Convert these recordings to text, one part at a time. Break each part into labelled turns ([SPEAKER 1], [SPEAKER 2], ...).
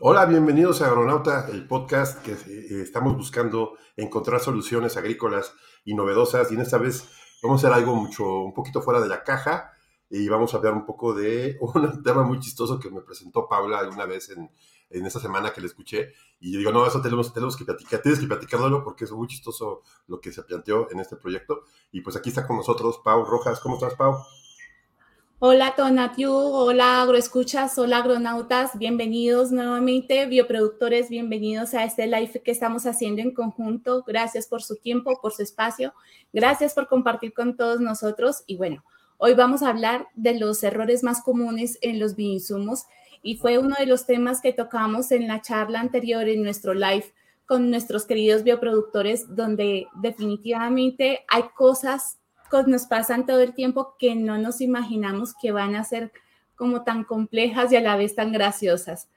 [SPEAKER 1] Hola, bienvenidos a Agronauta, el podcast que eh, estamos buscando encontrar soluciones agrícolas y novedosas. Y en esta vez vamos a hacer algo mucho, un poquito fuera de la caja y vamos a hablar un poco de un tema muy chistoso que me presentó Paula alguna vez en, en esta semana que le escuché. Y yo digo, no, eso tenemos, tenemos que platicar, tienes que platicarlo porque es muy chistoso lo que se planteó en este proyecto. Y pues aquí está con nosotros Pau Rojas. ¿Cómo estás, Pau?
[SPEAKER 2] Hola Tonatiu, hola agroescuchas, hola agronautas, bienvenidos nuevamente, bioproductores, bienvenidos a este live que estamos haciendo en conjunto. Gracias por su tiempo, por su espacio, gracias por compartir con todos nosotros. Y bueno, hoy vamos a hablar de los errores más comunes en los bioinsumos. Y fue uno de los temas que tocamos en la charla anterior en nuestro live con nuestros queridos bioproductores, donde definitivamente hay cosas nos pasan todo el tiempo que no nos imaginamos que van a ser como tan complejas y a la vez tan graciosas.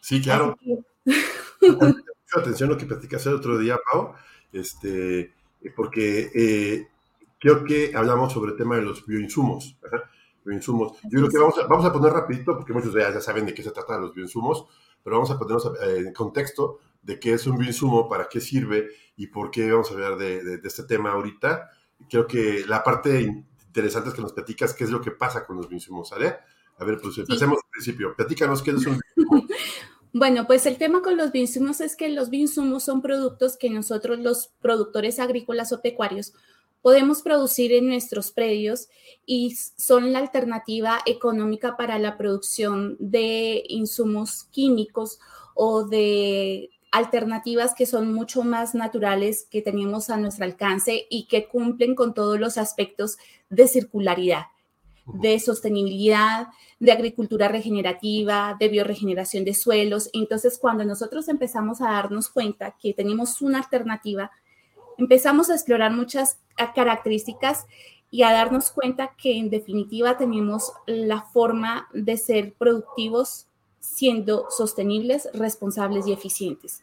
[SPEAKER 1] Sí, claro. Mucha atención lo que platicaste el otro día, Pau, este, porque eh, creo que hablamos sobre el tema de los bioinsumos. bioinsumos. Yo creo que vamos a, vamos a poner rapidito, porque muchos ya, ya saben de qué se trata los bioinsumos, pero vamos a ponernos eh, en contexto de qué es un bioinsumo, para qué sirve y por qué vamos a hablar de, de este tema ahorita creo que la parte interesante es que nos platicas qué es lo que pasa con los bioinsumos, ¿sale? A ver, pues empecemos al principio. Platícanos qué es un
[SPEAKER 2] Bueno, pues el tema con los bioinsumos es que los bioinsumos son productos que nosotros los productores agrícolas o pecuarios podemos producir en nuestros predios y son la alternativa económica para la producción de insumos químicos o de alternativas que son mucho más naturales que tenemos a nuestro alcance y que cumplen con todos los aspectos de circularidad, de sostenibilidad, de agricultura regenerativa, de bioregeneración de suelos. Entonces, cuando nosotros empezamos a darnos cuenta que tenemos una alternativa, empezamos a explorar muchas características y a darnos cuenta que en definitiva tenemos la forma de ser productivos siendo sostenibles, responsables y eficientes.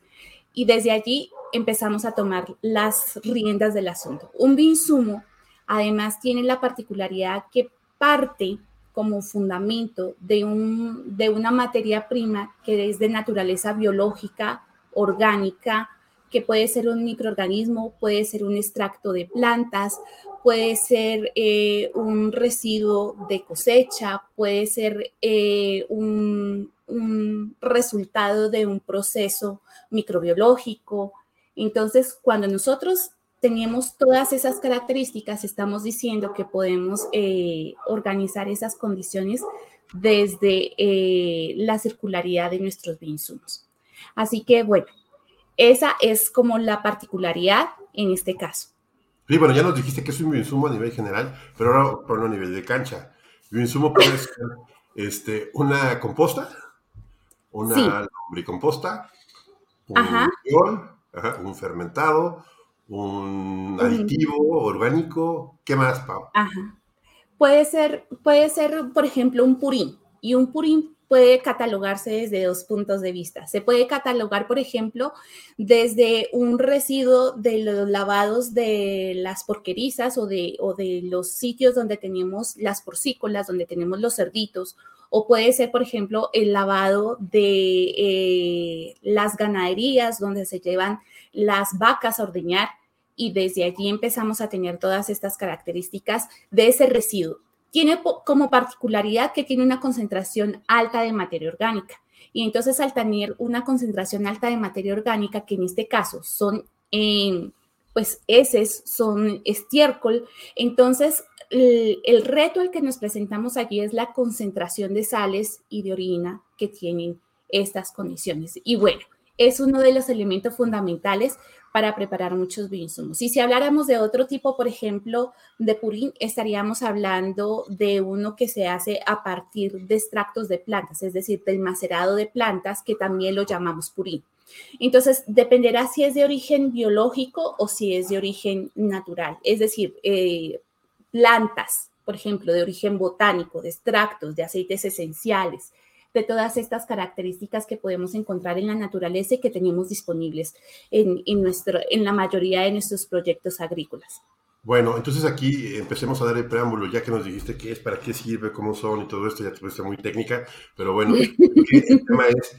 [SPEAKER 2] Y desde allí empezamos a tomar las riendas del asunto. Un bioinsumo además tiene la particularidad que parte como fundamento de, un, de una materia prima que es de naturaleza biológica, orgánica, que puede ser un microorganismo, puede ser un extracto de plantas, puede ser eh, un residuo de cosecha, puede ser eh, un, resultado de un proceso microbiológico. Entonces, cuando nosotros tenemos todas esas características, estamos diciendo que podemos eh, organizar esas condiciones desde la circularidad de nuestros bioinsumos. Así que, bueno, esa es como la particularidad en este caso.
[SPEAKER 1] Sí, bueno, ya nos dijiste que es un bioinsumo a nivel general, pero ahora por a nivel de cancha. Bioinsumo puede ser este, una composta, una sí. lombricomposta, un, un fermentado, un aditivo orgánico. ¿Qué más, Pau?
[SPEAKER 2] Ajá. Puede ser, puede ser, por ejemplo, un purín. Y un purín puede catalogarse desde dos puntos de vista. Se puede catalogar, por ejemplo, desde un residuo de los lavados de las porquerizas o de, los sitios donde tenemos las porcícolas, donde tenemos los cerditos, o puede ser, por ejemplo, el lavado de eh, las ganaderías donde se llevan las vacas a ordeñar y desde allí empezamos a tener todas estas características de ese residuo tiene como particularidad que tiene una concentración alta de materia orgánica. Y entonces al tener una concentración alta de materia orgánica, que en este caso son, eh, pues, heces, son estiércol, entonces el, el, reto al que nos presentamos allí es la concentración de sales y de orina que tienen estas condiciones. Y bueno, es uno de los elementos fundamentales para preparar muchos bioinsumos. Y si habláramos de otro tipo, por ejemplo, de purín, estaríamos hablando de uno que se hace a partir de extractos de plantas, es decir, del macerado de plantas, que también lo llamamos purín. Entonces, dependerá si es de origen biológico o si es de origen natural, es decir, eh, plantas, por ejemplo, de origen botánico, de extractos, de aceites esenciales, de todas estas características que podemos encontrar en la naturaleza y que tenemos disponibles en, en, nuestro, en la mayoría de nuestros proyectos agrícolas.
[SPEAKER 1] Bueno, entonces aquí empecemos a dar el preámbulo, ya que nos dijiste qué es, para qué sirve, cómo son y todo esto, ya te muy técnica, pero bueno, el tema es,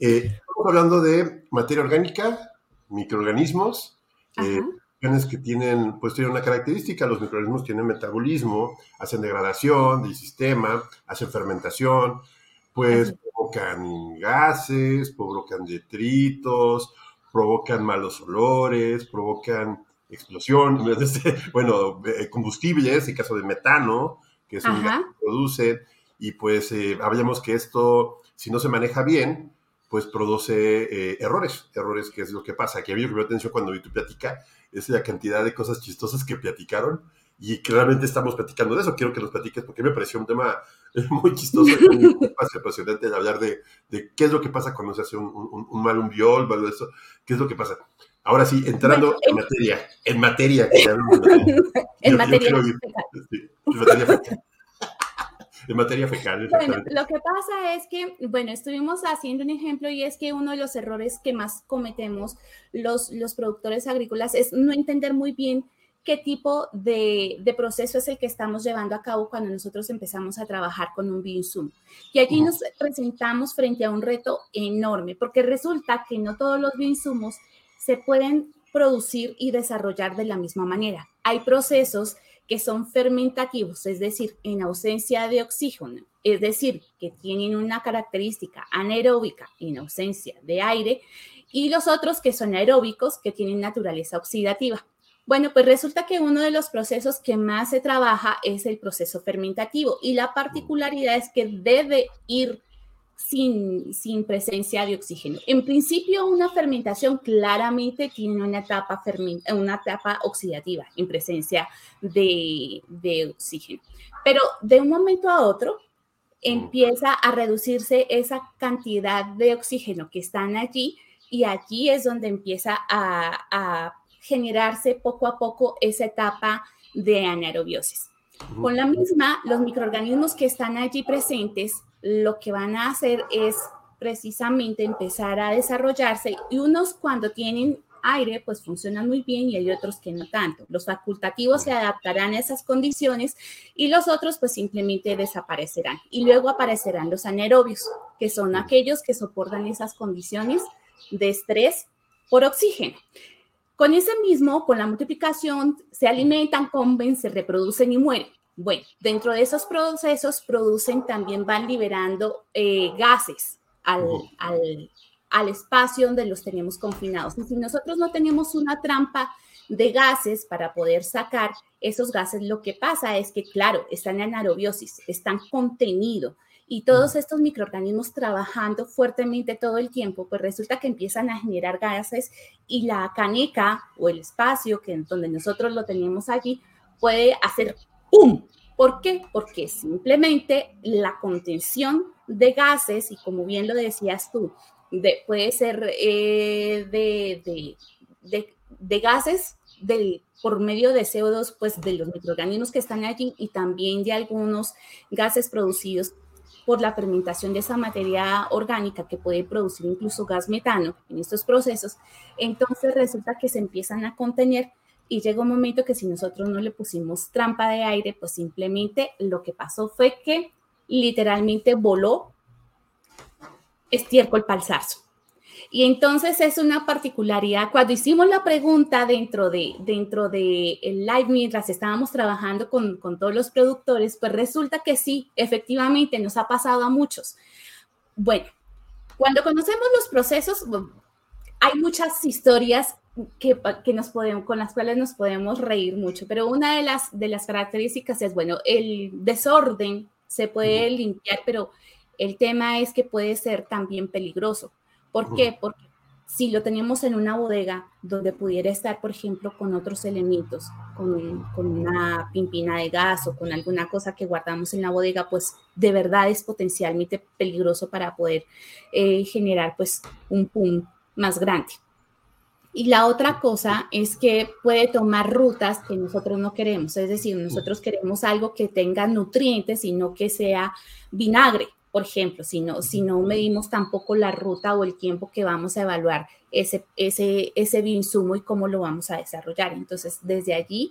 [SPEAKER 1] Eh, estamos hablando de materia orgánica, microorganismos, eh, que tienen, pues tienen una característica, los microorganismos tienen metabolismo, hacen degradación del sistema, hacen fermentación, pues provocan gases, provocan detritos, provocan malos olores, provocan explosión, bueno, eh, combustibles, en caso de metano, que es un gas que produce, y pues eh, habíamos que esto, si no se maneja bien, pues produce eh, errores, errores que es lo que pasa. Que a mí me atención cuando vi tu plática, es la cantidad de cosas chistosas que platicaron y claramente estamos platicando de eso. Quiero que nos platiques porque me pareció un tema muy chistoso muy apasionante hablar de, de, qué es lo que pasa cuando se hace un, un, mal un viol, de eso, qué es lo que pasa. Ahora sí, entrando en, materia, en materia.
[SPEAKER 2] en materia. en materia
[SPEAKER 1] en materia fecal.
[SPEAKER 2] Bueno, lo que pasa es que, bueno, estuvimos haciendo un ejemplo y es que uno de los errores que más cometemos los, los productores agrícolas es no entender muy bien qué tipo de, de, proceso es el que estamos llevando a cabo cuando nosotros empezamos a trabajar con un bioinsumo. Y aquí nos presentamos frente a un reto enorme, porque resulta que no todos los bioinsumos se pueden producir y desarrollar de la misma manera. Hay procesos que son fermentativos, es decir, en ausencia de oxígeno, es decir, que tienen una característica anaeróbica en ausencia de aire, y los otros que son aeróbicos, que tienen naturaleza oxidativa. Bueno, pues resulta que uno de los procesos que más se trabaja es el proceso fermentativo y la particularidad es que debe ir sin, sin presencia de oxígeno. En principio, una fermentación claramente tiene una etapa, una etapa oxidativa en presencia de, de oxígeno, pero de un momento a otro empieza a reducirse esa cantidad de oxígeno que están allí y allí es donde empieza a generarse poco a poco esa etapa de anaerobiosis. Con la misma, los microorganismos que están allí presentes lo que van a hacer es precisamente empezar a desarrollarse y unos cuando tienen aire pues funcionan muy bien y hay otros que no tanto. Los facultativos se adaptarán a esas condiciones y los otros pues simplemente desaparecerán. Y luego aparecerán los anaerobios, que son aquellos que soportan esas condiciones de estrés por oxígeno. Con ese mismo, con la multiplicación, se alimentan, comen, se reproducen y mueren. Bueno, dentro de esos procesos producen, también van liberando eh, gases al, al, al, espacio donde los tenemos confinados. Y si nosotros no tenemos una trampa de gases para poder sacar esos gases, lo que pasa es que, claro, están en anaerobiosis, están contenidos. Y todos estos microorganismos trabajando fuertemente todo el tiempo, pues resulta que empiezan a generar gases y la caneca o el espacio que donde nosotros lo tenemos allí puede hacer ¡pum! ¿Por qué? Porque simplemente la contención de gases, y como bien lo decías tú, puede ser eh, de, de, gases del, por medio de CO2, pues de los microorganismos que están allí y también de algunos gases producidos por la fermentación de esa materia orgánica que puede producir incluso gas metano en estos procesos, entonces resulta que se empiezan a contener y llega un momento que si nosotros no le pusimos trampa de aire, pues simplemente lo que pasó fue que literalmente voló estiércol palzarzo. Y entonces es una particularidad. Cuando hicimos la pregunta dentro de, dentro de el live mientras estábamos trabajando con, con todos los productores, pues resulta que sí, efectivamente nos ha pasado a muchos. Bueno, cuando conocemos los procesos, hay muchas historias que, que, nos podemos, con las cuales nos podemos reír mucho, pero una de las, de las características es, bueno, el desorden se puede limpiar, pero el tema es que puede ser también peligroso. ¿Por qué? Porque si lo tenemos en una bodega donde pudiera estar, por ejemplo, con otros elementos, con, con, una pimpina de gas o con alguna cosa que guardamos en la bodega, pues de verdad es potencialmente peligroso para poder eh, generar pues un pum más grande. Y la otra cosa es que puede tomar rutas que nosotros no queremos, es decir, nosotros queremos algo que tenga nutrientes y no que sea vinagre, por ejemplo, si no, si no medimos tampoco la ruta o el tiempo que vamos a evaluar ese, ese, ese bioinsumo y cómo lo vamos a desarrollar. Entonces, desde allí,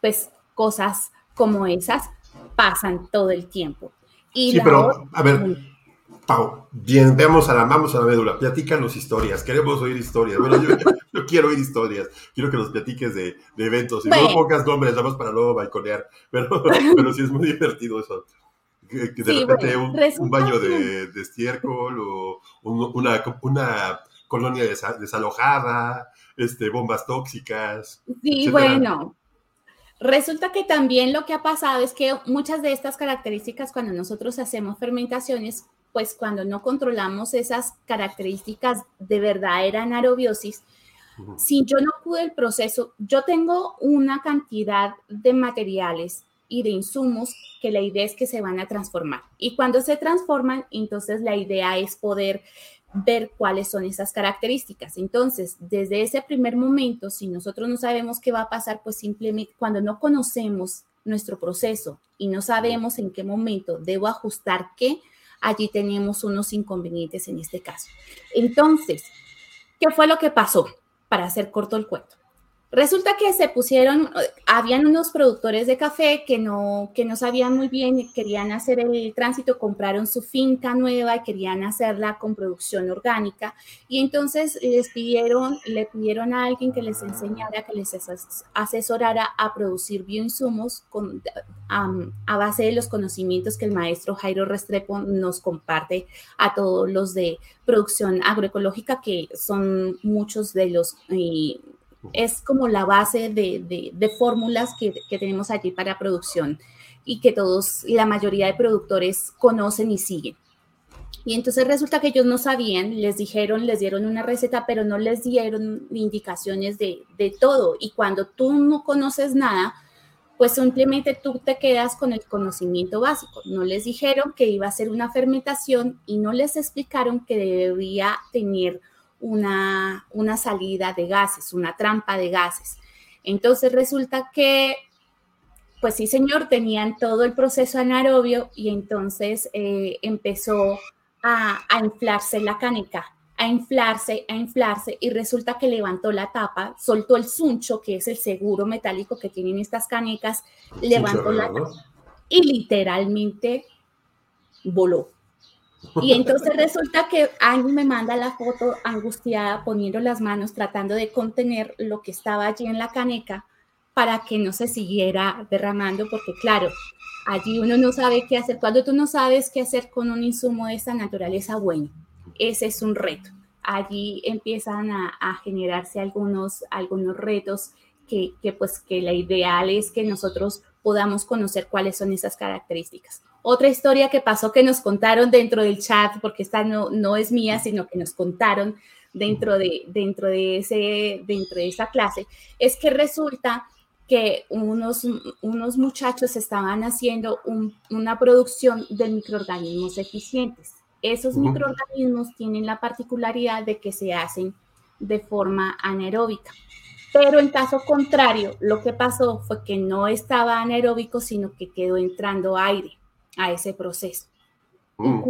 [SPEAKER 2] pues cosas como esas pasan todo el tiempo.
[SPEAKER 1] Y sí, pero, a ver, Pau, bien, veamos a la, vamos a la médula, platícanos historias, queremos oír historias. Bueno, yo, quiero oír historias, quiero que nos platiques de, eventos, y no pongas nombres, nada más para no balconear, pero, pero sí es muy divertido eso. Que, de repente un, baño de, estiércol o una, una colonia desalojada, este, bombas tóxicas.
[SPEAKER 2] Sí, bueno. Resulta que también lo que ha pasado es que muchas de estas características cuando nosotros hacemos fermentaciones pues cuando no controlamos esas características de verdadera anaerobiosis, si yo no pude el proceso, yo tengo una cantidad de materiales y de insumos que la idea es que se van a transformar. Y cuando se transforman, entonces la idea es poder ver cuáles son esas características. Entonces, desde ese primer momento, si nosotros no sabemos qué va a pasar, pues simplemente cuando no conocemos nuestro proceso y no sabemos en qué momento debo ajustar qué, allí tenemos unos inconvenientes en este caso. Entonces, ¿qué fue lo que pasó? Para hacer corto el cuento. Resulta que se pusieron, habían unos productores de café que no, que no sabían muy bien y querían hacer el tránsito, compraron su finca nueva y querían hacerla con producción orgánica. Y entonces les pidieron, le pidieron a alguien que les enseñara, que les asesorara a producir bioinsumos con, a base de los conocimientos que el maestro Jairo Restrepo nos comparte a todos los de producción agroecológica, que son muchos de los... Eh, es como la base de, fórmulas que, tenemos allí para producción y que todos, la mayoría de productores conocen y siguen. Y entonces resulta que ellos no sabían, les dijeron, les dieron una receta, pero no les dieron indicaciones de, de todo. Y cuando tú no conoces nada, pues simplemente tú te quedas con el conocimiento básico. No les dijeron que iba a ser una fermentación y no les explicaron que debía tener una, una salida de gases, una trampa de gases. Entonces resulta que, pues sí, señor, tenían todo el proceso anaerobio y entonces eh, empezó a, a, inflarse la canica, a inflarse, a inflarse y resulta que levantó la tapa, soltó el suncho, que es el seguro metálico que tienen estas canicas, levantó la tapa y literalmente voló. Y entonces resulta que alguien me manda la foto angustiada poniendo las manos tratando de contener lo que estaba allí en la caneca para que no se siguiera derramando, porque claro, allí uno no sabe qué hacer. Cuando tú no sabes qué hacer con un insumo de esta naturaleza, bueno, ese es un reto. Allí empiezan a, a generarse algunos, algunos retos que, que, pues que la ideal es que nosotros podamos conocer cuáles son esas características. Otra historia que pasó que nos contaron dentro del chat, porque esta no, no es mía, sino que nos contaron dentro de, dentro, de ese, dentro de esa clase, es que resulta que unos, unos muchachos estaban haciendo una producción de microorganismos eficientes. Esos microorganismos tienen la particularidad de que se hacen de forma anaeróbica. Pero en caso contrario, lo que pasó fue que no estaba anaeróbico, sino que quedó entrando aire a ese proceso. Mm.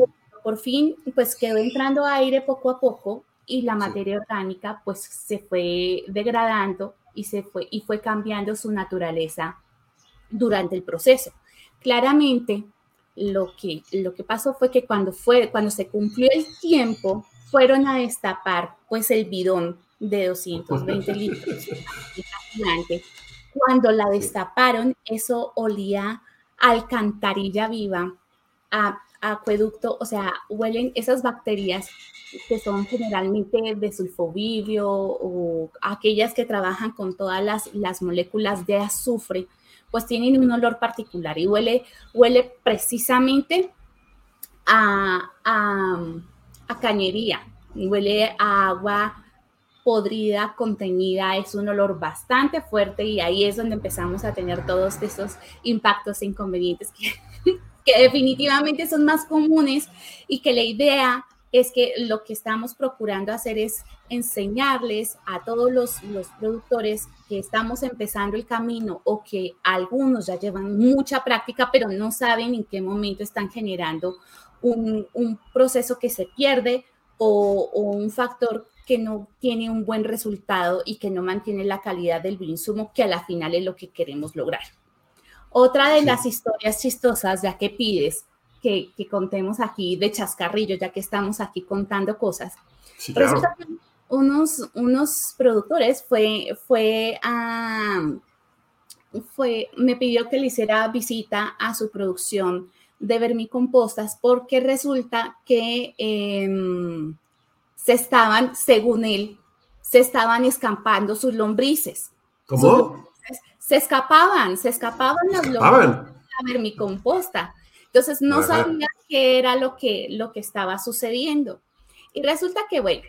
[SPEAKER 2] Por fin, pues quedó entrando aire poco a poco y la materia orgánica pues se fue degradando y se fue y fue cambiando su naturaleza durante el proceso. Claramente lo que lo que pasó fue que cuando fue cuando se cumplió el tiempo fueron a destapar pues el bidón de 220 litros. Cuando la destaparon, eso olía alcantarilla viva, a, acueducto, o sea, huelen esas bacterias que son generalmente de sulfovivio o aquellas que trabajan con todas las, las moléculas de azufre, pues tienen un olor particular y huele, huele precisamente a, a, a cañería, huele a agua podrida, contenida, es un olor bastante fuerte y ahí es donde empezamos a tener todos esos impactos e inconvenientes que, definitivamente son más comunes y que la idea es que lo que estamos procurando hacer es enseñarles a todos los, los, productores que estamos empezando el camino o que algunos ya llevan mucha práctica, pero no saben en qué momento están generando un, un proceso que se pierde o, o, un factor que no tiene un buen resultado y que no mantiene la calidad del bioinsumo, que a la final es lo que queremos lograr. Otra de las historias chistosas, ya que pides, que, contemos aquí de chascarrillo, ya que estamos aquí contando cosas. Resulta que unos, unos productores fue, fue a... Fue, me pidió que le hiciera visita a su producción de vermicompostas porque resulta que em, se estaban, según él, se estaban escampando sus lombrices.
[SPEAKER 1] ¿Cómo?
[SPEAKER 2] se escapaban, se escapaban las lombrices de la vermicomposta. Entonces no sabía qué era lo que, lo que estaba sucediendo. Y resulta que, bueno,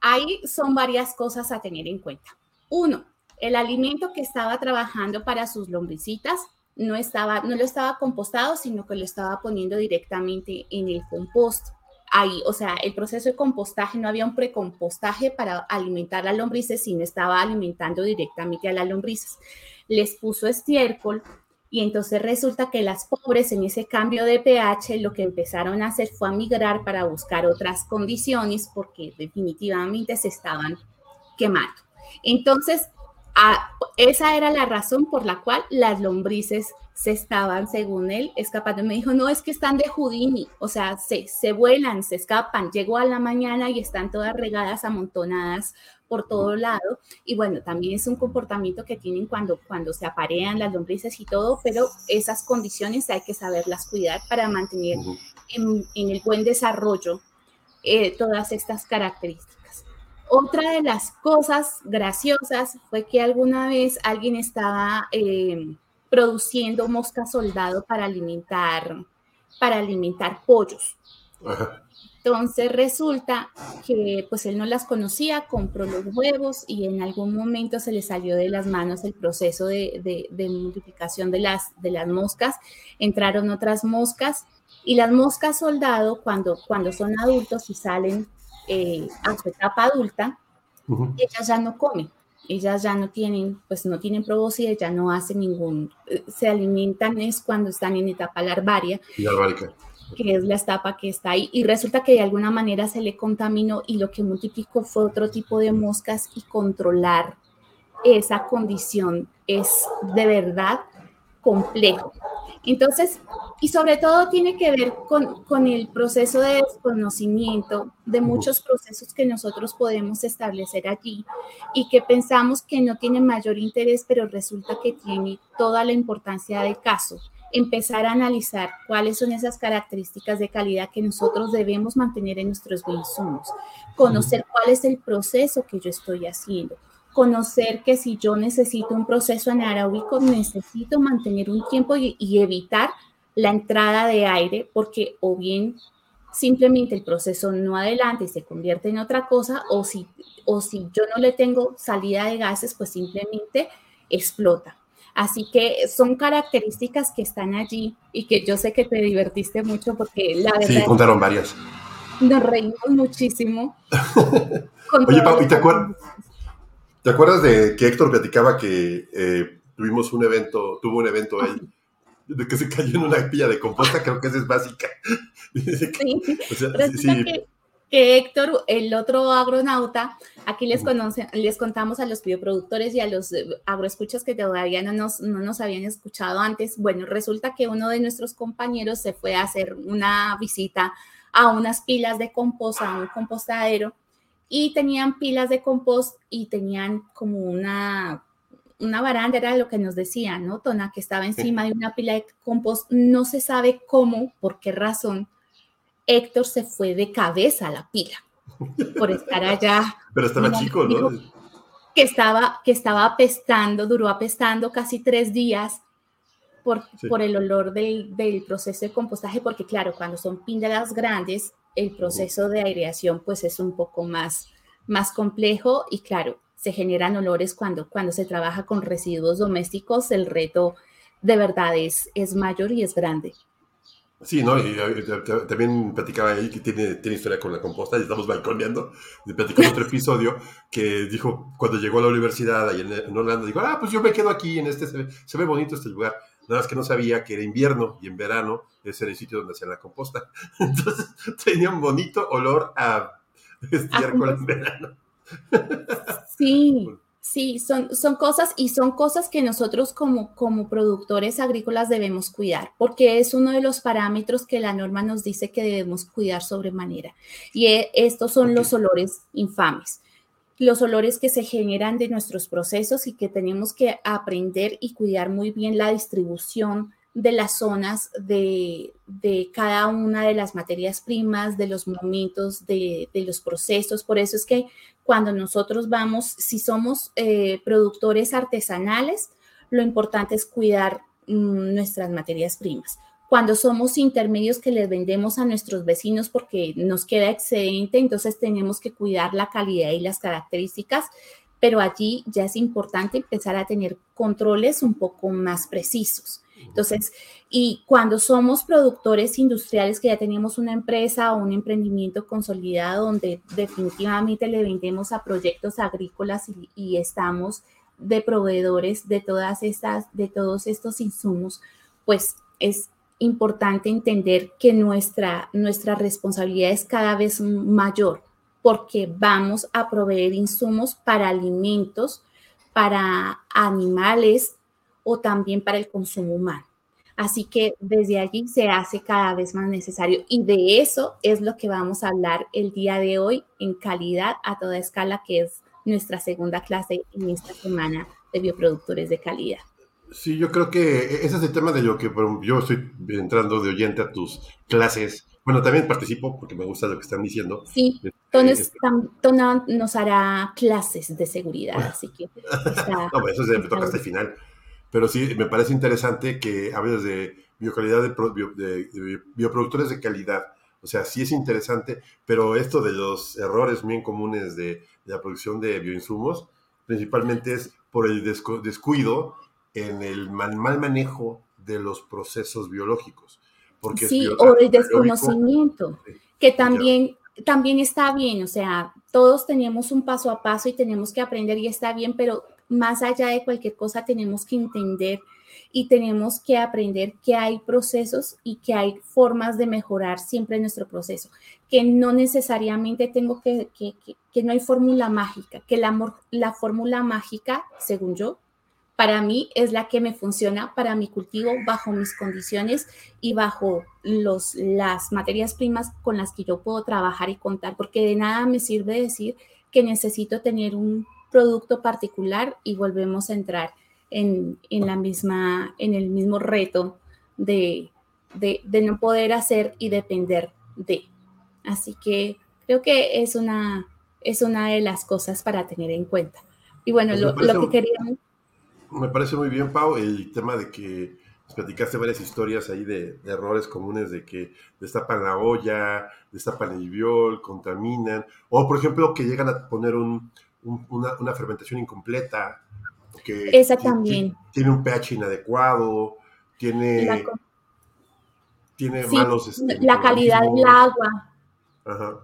[SPEAKER 2] ahí son varias cosas a tener en cuenta. Uno, el alimento que estaba trabajando para sus lombricitas no, estaba, no lo estaba compostado, sino que lo estaba poniendo directamente en el compost. Ahí, o sea, el proceso de compostaje, no había un precompostaje para alimentar a lombrices, sino estaba alimentando directamente a las lombrices. Les puso estiércol y entonces resulta que las pobres en ese cambio de pH lo que empezaron a hacer fue a migrar para buscar otras condiciones porque definitivamente se estaban quemando. Entonces, esa era la razón por la cual las lombrices se estaban, según él, escapando. Me dijo, no, es que están de Houdini, o sea, se, se vuelan, se escapan. Llegó a la mañana y están todas regadas, amontonadas por todo lado. Y bueno, también es un comportamiento que tienen cuando, cuando se aparean las lombrices y todo, pero esas condiciones hay que saberlas cuidar para mantener en, el buen desarrollo eh, todas estas características. Otra de las cosas graciosas fue que alguna vez alguien estaba eh, produciendo mosca soldado para alimentar, para alimentar pollos. Entonces resulta que pues él no las conocía, compró los huevos y en algún momento se le salió de las manos el proceso de, multiplicación de las, de las moscas. Entraron otras moscas y las moscas soldado cuando, cuando son adultos y salen eh, a su etapa adulta, ellas ya no comen, ellas ya no tienen, pues no tienen probóscide, ya no hacen ningún, eh, se alimentan es cuando están en etapa larvaria. que es la etapa que está ahí, y resulta que de alguna manera se le contaminó y lo que multiplicó fue otro tipo de moscas y controlar esa condición es de verdad complejo. Entonces, y sobre todo tiene que ver con, con, el proceso de desconocimiento de muchos procesos que nosotros podemos establecer allí y que pensamos que no tienen mayor interés, pero resulta que tiene toda la importancia del caso. Empezar a analizar cuáles son esas características de calidad que nosotros debemos mantener en nuestros insumos, conocer cuál es el proceso que yo estoy haciendo, conocer que si yo necesito un proceso anaeróbico, necesito mantener un tiempo y, evitar la entrada de aire, porque o bien simplemente el proceso no adelanta y se convierte en otra cosa, o si, o si yo no le tengo salida de gases, pues simplemente explota. Así que son características que están allí y que yo sé que te divertiste mucho porque la verdad...
[SPEAKER 1] Sí, contaron varias.
[SPEAKER 2] Nos reímos muchísimo.
[SPEAKER 1] Oye, Pau, ¿y te acuerdas? ¿Te acuerdas de que Héctor platicaba que eh, tuvimos un evento, tuvo un evento ahí, de que se cayó en una pilla de composta? Creo que esa es básica.
[SPEAKER 2] sí. Que, Héctor, el otro agronauta, aquí les, conoce, les contamos a los bioproductores y a los eh, agroescuchas que todavía no nos, no nos habían escuchado antes. Bueno, resulta que uno de nuestros compañeros se fue a hacer una visita a unas pilas de composta, a un compostadero, y tenían pilas de compost y tenían como una, una baranda, era lo que nos decían, ¿no? Tona, que estaba encima de una pila de compost. No se sabe cómo, por qué razón, Héctor se fue de cabeza a la pila por estar allá.
[SPEAKER 1] Pero estaba chico, ¿no?
[SPEAKER 2] Que estaba, que estaba apestando, duró apestando casi tres días por, por el olor del, del, proceso de compostaje, porque claro, cuando son pilas grandes, el proceso de aireación pues es un poco más, más complejo y claro, se generan olores cuando, cuando se trabaja con residuos domésticos, el reto de verdad es, es mayor y es grande.
[SPEAKER 1] Sí, ¿no? Y, también platicaba ahí que tiene, tiene historia con la composta y estamos balconeando. Y platicó en otro episodio que dijo, cuando llegó a la universidad ahí en, en Holanda, dijo, ah, pues yo me quedo aquí en este, se ve bonito este lugar. Nada más que no sabía que era invierno y en verano ese era el sitio donde hacían la composta. Entonces tenía un bonito olor a estiércol en verano.
[SPEAKER 2] Sí, Sí, son, son cosas y son cosas que nosotros como, como productores agrícolas debemos cuidar, porque es uno de los parámetros que la norma nos dice que debemos cuidar sobremanera. Y e, estos son los olores infames, los olores que se generan de nuestros procesos y que tenemos que aprender y cuidar muy bien la distribución de las zonas de, cada una de las materias primas, de los momentos, de, los procesos. Por eso es que cuando nosotros vamos, si somos eh, productores artesanales, lo importante es cuidar mm, nuestras materias primas. Cuando somos intermedios que les vendemos a nuestros vecinos porque nos queda excedente, entonces tenemos que cuidar la calidad y las características, pero allí ya es importante empezar a tener controles un poco más precisos. Entonces, y cuando somos productores industriales que ya tenemos una empresa o un emprendimiento consolidado donde definitivamente le vendemos a proyectos agrícolas y, estamos de proveedores de todas estas, de todos estos insumos, pues es importante entender que nuestra, nuestra responsabilidad es cada vez mayor porque vamos a proveer insumos para alimentos, para animales, o también para el consumo humano. Así que desde allí se hace cada vez más necesario y de eso es lo que vamos a hablar el día de hoy en calidad a toda escala, que es nuestra segunda clase en esta semana de bioproductores de calidad.
[SPEAKER 1] Sí, yo creo que ese es el tema de lo que yo estoy entrando de oyente a tus clases. Bueno, también participo porque me gusta lo que están diciendo.
[SPEAKER 2] Sí, entonces Tona nos hará clases de seguridad, así que...
[SPEAKER 1] no, eso se me toca hasta el final. Pero sí, me parece interesante que hables de biocalidad de, bioproductores de calidad. O sea, sí es interesante, pero esto de los errores bien comunes de, la producción de bioinsumos, principalmente es por el descuido en el mal, manejo de los procesos biológicos.
[SPEAKER 2] Porque sí, o el desconocimiento, que también, también está bien, o sea, todos tenemos un paso a paso y tenemos que aprender y está bien, pero más allá de cualquier cosa tenemos que entender y tenemos que aprender que hay procesos y que hay formas de mejorar siempre nuestro proceso, que no necesariamente tengo que, que, no hay fórmula mágica, que la, la fórmula mágica, según yo, para mí es la que me funciona para mi cultivo bajo mis condiciones y bajo los, las materias primas con las que yo puedo trabajar y contar, porque de nada me sirve decir que necesito tener un producto particular y volvemos a entrar en, la misma, en el mismo reto de, no poder hacer y depender de. Así que creo que es una, es una de las cosas para tener en cuenta. Y bueno, lo, que queríamos...
[SPEAKER 1] Me parece muy bien, Pau, el tema de que platicaste varias historias ahí de, errores comunes de que destapan la olla, destapan el viol, contaminan, o por ejemplo que llegan a poner un, una, fermentación incompleta, que
[SPEAKER 2] Esa también.
[SPEAKER 1] Tiene, un pH inadecuado, tiene, tiene malos...
[SPEAKER 2] Este, la calidad del agua.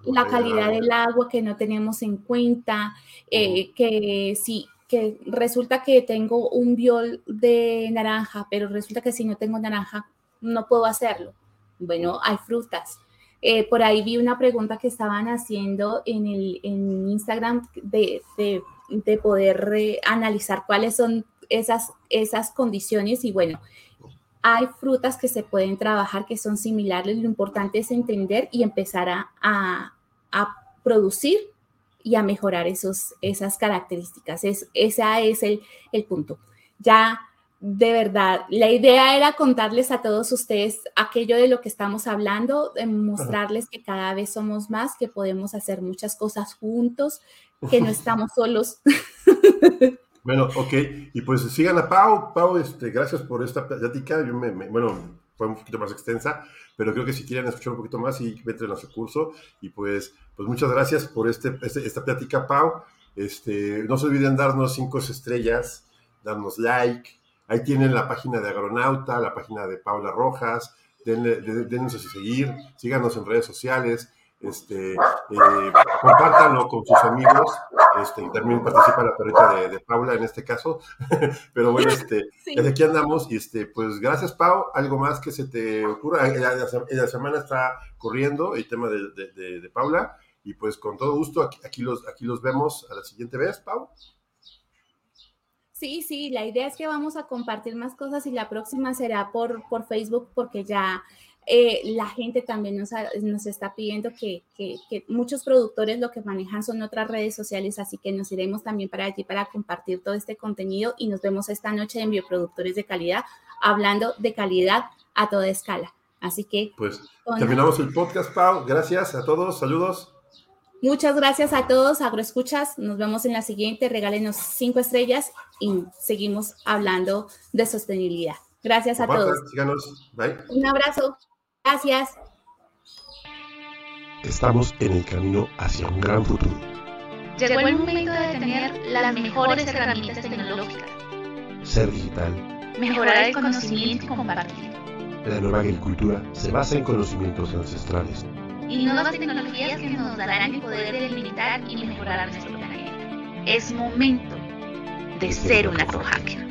[SPEAKER 2] la calidad del agua que no tenemos en cuenta, eh, que sí, que resulta que tengo un viol de naranja, pero resulta que si no tengo naranja no puedo hacerlo. Bueno, hay frutas, eh, por ahí vi una pregunta que estaban haciendo en, el, en Instagram de, de, poder analizar cuáles son esas, esas condiciones. Y bueno, hay frutas que se pueden trabajar que son similares, lo importante es entender y empezar a, a, a producir y a mejorar esos, esas características. Es, ese es el, el punto. Ya de verdad, la idea era contarles a todos ustedes aquello de lo que estamos hablando, mostrarles que cada vez somos más, que podemos hacer muchas cosas juntos, que no estamos solos.
[SPEAKER 1] Bueno, ok, y pues sigan a Pau. Pau, este, gracias por esta plática. Yo me, bueno, fue un poquito más extensa, pero creo que si quieren escuchar un poquito más y entren a su curso. Y pues, pues muchas gracias por este, este, esta plática, Pau. Este, no se olviden darnos cinco estrellas, darnos like, Ahí tienen la página de Agronauta, la página de Paula Rojas, denos a seguir, síganos en redes sociales, este, eh, compártanlo con sus amigos, este, y también participa la perrita de, Paula en este caso, pero bueno, este, desde aquí andamos y este, pues gracias Pau, algo más que se te ocurra, la, la, semana está corriendo el tema de, Paula y pues con todo gusto aquí, aquí, los, aquí los vemos a la siguiente vez, Pau.
[SPEAKER 2] Sí, sí, la idea es que vamos a compartir más cosas y la próxima será por, por Facebook porque ya eh, la gente también nos, nos está pidiendo que, que, muchos productores lo que manejan son otras redes sociales, así que nos iremos también para allí para compartir todo este contenido y nos vemos esta noche en Bioproductores de Calidad, hablando de calidad a toda escala. Así que...
[SPEAKER 1] Pues terminamos el podcast, Pau. Gracias a todos. Saludos.
[SPEAKER 2] Muchas gracias a todos, agroescuchas. Nos vemos en la siguiente. Regálenos cinco estrellas y seguimos hablando de sostenibilidad. Gracias a todos. Un abrazo. Gracias.
[SPEAKER 1] Estamos en el camino hacia un gran futuro.
[SPEAKER 3] Llegó el momento de tener las mejores herramientas tecnológicas.
[SPEAKER 1] Ser digital.
[SPEAKER 3] Mejorar el conocimiento y compartir.
[SPEAKER 1] La nueva agricultura se basa en conocimientos ancestrales.
[SPEAKER 3] Y nuevas tecnologías que nos darán el poder de limitar y mejorar nuestro planeta. Es momento de ser un agrohacker.